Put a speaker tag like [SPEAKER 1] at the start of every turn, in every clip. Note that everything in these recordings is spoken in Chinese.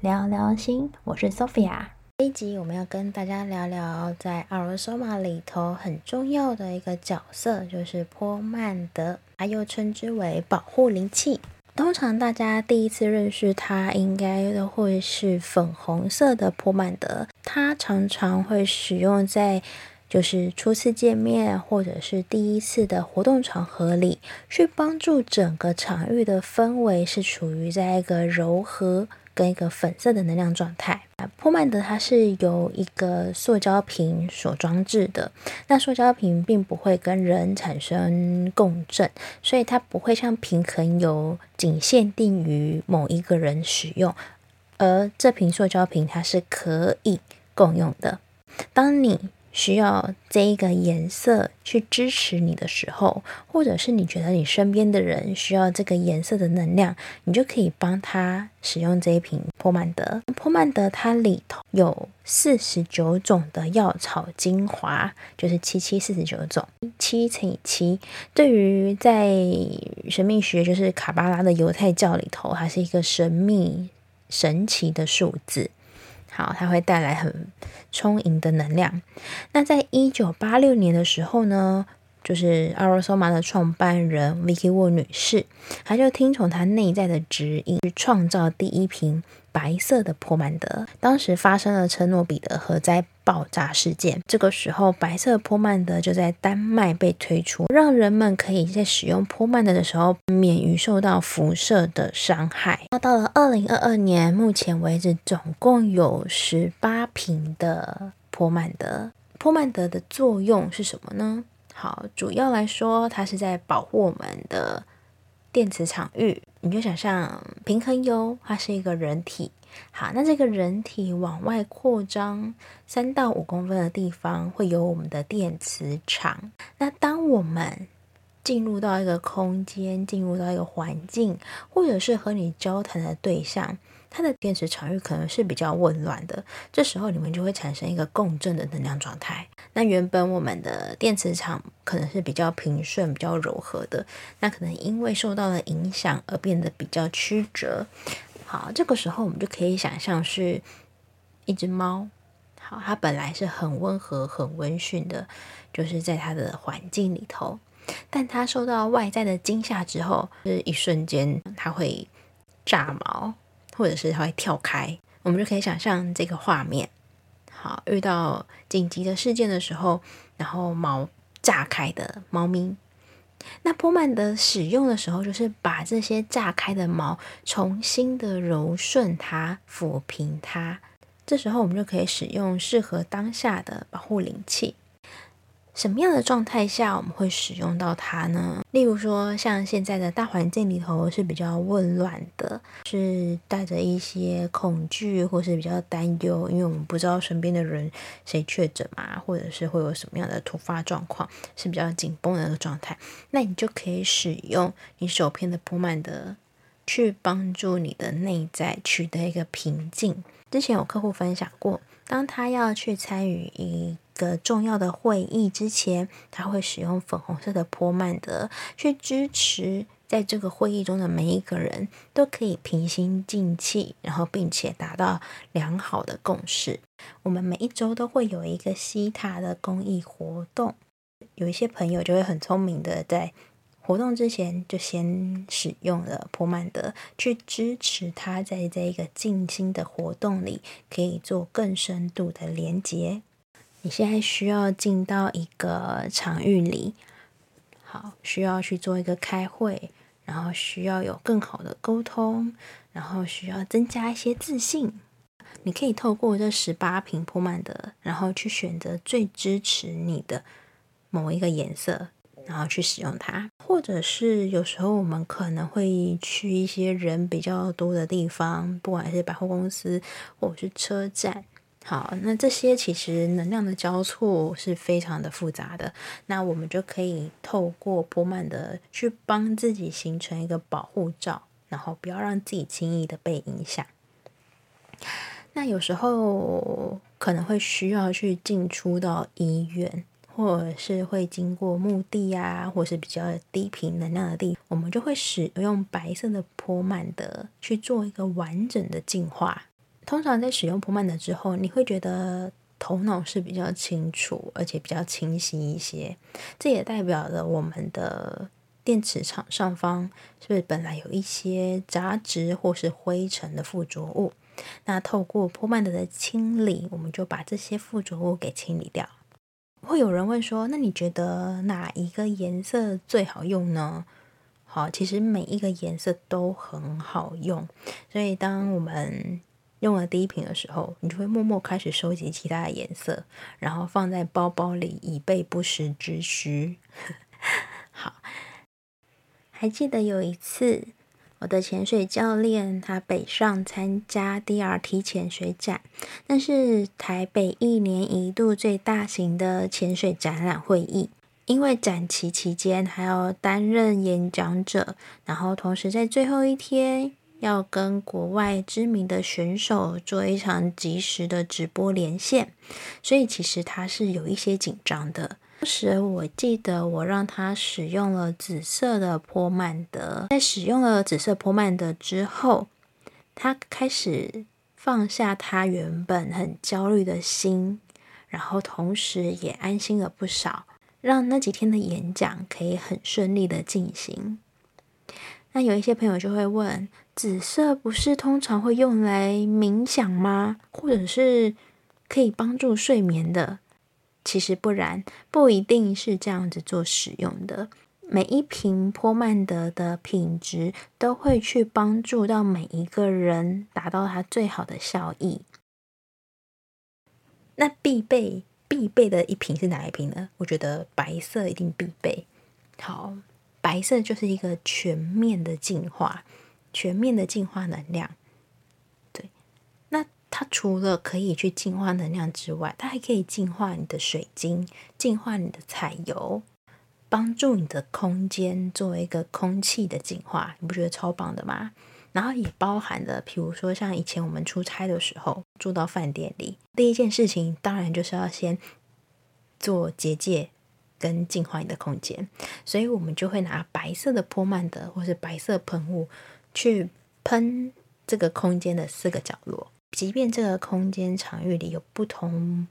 [SPEAKER 1] 聊聊心，我是 Sophia。这一集我们要跟大家聊聊，在阿尔索玛里头很重要的一个角色，就是波曼德，它又称之为保护灵气。通常大家第一次认识它，应该都会是粉红色的波曼德。它常常会使用在就是初次见面或者是第一次的活动场合里，去帮助整个场域的氛围是处于在一个柔和跟一个粉色的能量状态。波曼德它是由一个塑胶瓶所装置的，那塑胶瓶并不会跟人产生共振，所以它不会像平衡油仅限定于某一个人使用，而这瓶塑胶瓶它是可以共用的。当你需要这一个颜色去支持你的时候，或者是你觉得你身边的人需要这个颜色的能量，你就可以帮他使用这一瓶波曼德。波曼德它里头有四十九种的药草精华，就是七七四十九种，七乘以七，对于在神秘学就是卡巴拉的犹太教里头，它是一个神秘神奇的数字。好，它会带来很充盈的能量。那在一九八六年的时候呢，就是阿罗索玛的创办人 Vicky 沃女士，她就听从她内在的指引，去创造第一瓶。白色的波曼德，当时发生了车诺比的核灾爆炸事件。这个时候，白色波曼德就在丹麦被推出，让人们可以在使用波曼德的时候免于受到辐射的伤害。那到了二零二二年，目前为止总共有十八瓶的波曼德。波曼德的作用是什么呢？好，主要来说，它是在保护我们的。电磁场域，你就想象平衡油，它是一个人体。好，那这个人体往外扩张三到五公分的地方，会有我们的电磁场。那当我们进入到一个空间，进入到一个环境，或者是和你交谈的对象，它的电磁场域可能是比较紊乱的，这时候你们就会产生一个共振的能量状态。那原本我们的电磁场可能是比较平顺、比较柔和的，那可能因为受到了影响而变得比较曲折。好，这个时候我们就可以想象是一只猫，好，它本来是很温和、很温驯的，就是在它的环境里头，但它受到外在的惊吓之后，是一瞬间它会炸毛。或者是它会跳开，我们就可以想象这个画面。好，遇到紧急的事件的时候，然后毛炸开的猫咪，那波曼德使用的时候，就是把这些炸开的毛重新的柔顺它、抚平它。这时候我们就可以使用适合当下的保护灵气。什么样的状态下我们会使用到它呢？例如说，像现在的大环境里头是比较混乱的，是带着一些恐惧或是比较担忧，因为我们不知道身边的人谁确诊嘛，或者是会有什么样的突发状况，是比较紧绷的一个状态。那你就可以使用你手边的波曼的，去帮助你的内在取得一个平静。之前有客户分享过，当他要去参与一个重要的会议之前，他会使用粉红色的波曼德去支持，在这个会议中的每一个人都可以平心静气，然后并且达到良好的共识。我们每一周都会有一个西塔的公益活动，有一些朋友就会很聪明的在活动之前就先使用了波曼德，去支持他在这一个静心的活动里可以做更深度的连接。你现在需要进到一个场域里，好，需要去做一个开会，然后需要有更好的沟通，然后需要增加一些自信。你可以透过这十八瓶铺满的，然后去选择最支持你的某一个颜色，然后去使用它。或者是有时候我们可能会去一些人比较多的地方，不管是百货公司或者是车站。好，那这些其实能量的交错是非常的复杂的，那我们就可以透过波曼德去帮自己形成一个保护罩，然后不要让自己轻易的被影响。那有时候可能会需要去进出到医院，或者是会经过墓地啊，或是比较低频能量的地方，我们就会使用白色的波曼德去做一个完整的净化。通常在使用波曼德之后，你会觉得头脑是比较清楚，而且比较清晰一些。这也代表了我们的电池厂上方是不是本来有一些杂质或是灰尘的附着物？那透过波曼德的清理，我们就把这些附着物给清理掉。会有人问说：“那你觉得哪一个颜色最好用呢？”好，其实每一个颜色都很好用。所以当我们用了第一瓶的时候，你就会默默开始收集其他的颜色，然后放在包包里以备不时之需。好，还记得有一次。我的潜水教练他北上参加 DRT 潜水展，那是台北一年一度最大型的潜水展览会议。因为展期期间还要担任演讲者，然后同时在最后一天要跟国外知名的选手做一场即时的直播连线，所以其实他是有一些紧张的。当时我记得我让他使用了紫色的波曼德，在使用了紫色波曼德之后，他开始放下他原本很焦虑的心，然后同时也安心了不少，让那几天的演讲可以很顺利的进行。那有一些朋友就会问：紫色不是通常会用来冥想吗？或者是可以帮助睡眠的？其实不然，不一定是这样子做使用的。每一瓶波曼德的品质都会去帮助到每一个人达到它最好的效益。那必备必备的一瓶是哪一瓶呢？我觉得白色一定必备。好，白色就是一个全面的净化，全面的净化能量。对，那它除了可以去净化能量之外，它还可以净化你的水晶，净化你的彩油，帮助你的空间做一个空气的净化，你不觉得超棒的吗？然后也包含了，比如说像以前我们出差的时候，住到饭店里，第一件事情当然就是要先做结界跟净化你的空间，所以我们就会拿白色的泼曼德或是白色喷雾去喷这个空间的四个角落。即便这个空间场域里有不同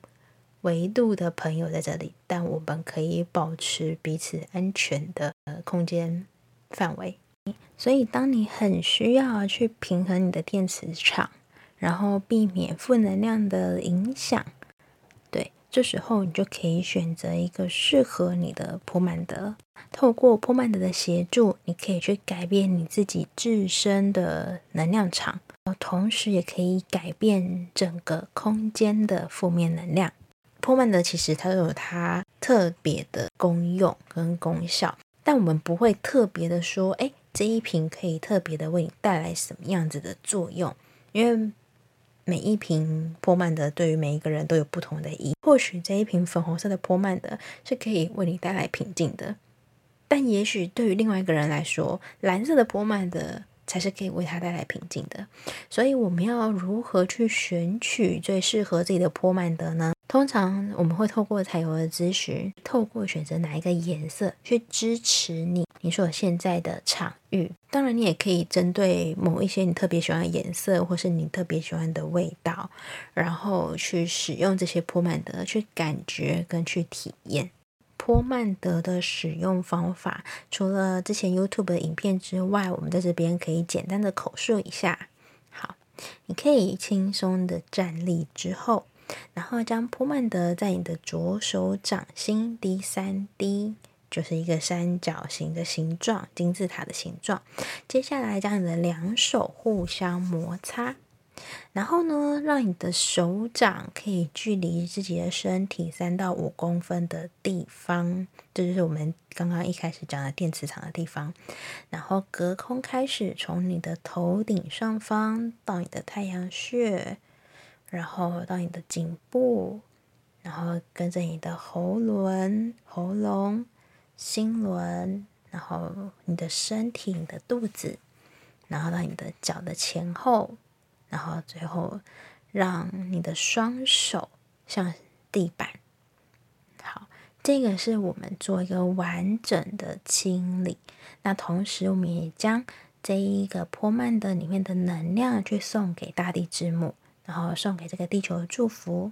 [SPEAKER 1] 维度的朋友在这里，但我们可以保持彼此安全的空间范围。所以，当你很需要去平衡你的电磁场，然后避免负能量的影响，对，这时候你就可以选择一个适合你的普曼德。透过波曼德的协助，你可以去改变你自己自身的能量场。同时也可以改变整个空间的负面能量。波曼德其实它有它特别的功用跟功效，但我们不会特别的说，哎，这一瓶可以特别的为你带来什么样子的作用？因为每一瓶波曼德对于每一个人都有不同的意义。或许这一瓶粉红色的波曼德是可以为你带来平静的，但也许对于另外一个人来说，蓝色的波曼德。才是可以为他带来平静的，所以我们要如何去选取最适合自己的波曼德呢？通常我们会透过彩油的咨询，透过选择哪一个颜色去支持你你所现在的场域。当然，你也可以针对某一些你特别喜欢的颜色，或是你特别喜欢的味道，然后去使用这些波曼德去感觉跟去体验。波曼德的使用方法，除了之前 YouTube 的影片之外，我们在这边可以简单的口述一下。好，你可以轻松的站立之后，然后将波曼德在你的左手掌心滴三滴，就是一个三角形的形状，金字塔的形状。接下来将你的两手互相摩擦。然后呢，让你的手掌可以距离自己的身体三到五公分的地方，这就是我们刚刚一开始讲的电磁场的地方。然后隔空开始从你的头顶上方到你的太阳穴，然后到你的颈部，然后跟着你的喉轮、喉咙、心轮，然后你的身体、你的肚子，然后到你的脚的前后。然后最后，让你的双手向地板。好，这个是我们做一个完整的清理。那同时，我们也将这一个波曼的里面的能量去送给大地之母，然后送给这个地球的祝福。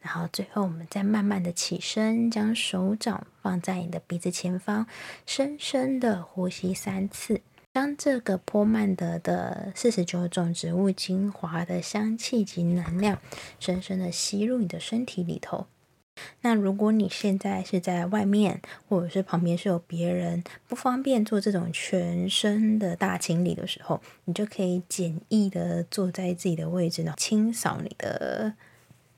[SPEAKER 1] 然后最后，我们再慢慢的起身，将手掌放在你的鼻子前方，深深的呼吸三次，将这个波曼德的四十九种植物精华的香气及能量，深深的吸入你的身体里头。那如果你现在是在外面，或者是旁边是有别人，不方便做这种全身的大清理的时候，你就可以简易的坐在自己的位置，呢清扫你的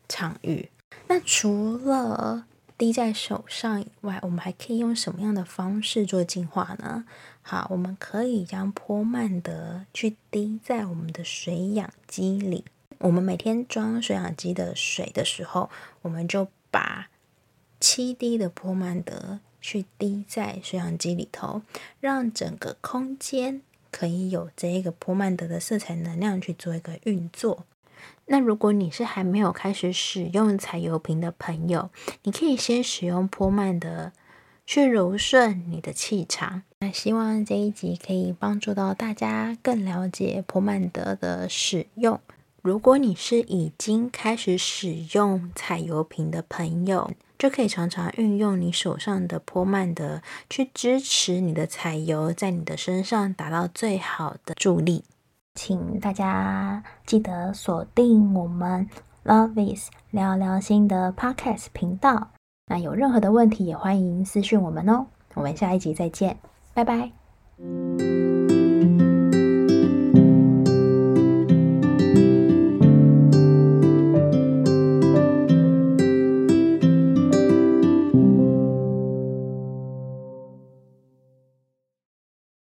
[SPEAKER 1] 场域。那除了滴在手上以外，我们还可以用什么样的方式做净化呢？好，我们可以将波曼德去滴在我们的水氧机里。我们每天装水氧机的水的时候，我们就把七滴的波曼德去滴在水氧机里头，让整个空间可以有这一个波曼德的色彩能量去做一个运作。那如果你是还没有开始使用彩油瓶的朋友，你可以先使用波曼德去柔顺你的气场。那希望这一集可以帮助到大家更了解波曼德的使用。如果你是已经开始使用彩油瓶的朋友，就可以常常运用你手上的波曼德去支持你的彩油在你的身上达到最好的助力。请大家记得锁定我们 Lovis 聊聊心的 Podcast 频道。那有任何的问题也欢迎私讯我们哦。我们下一集再见，拜拜。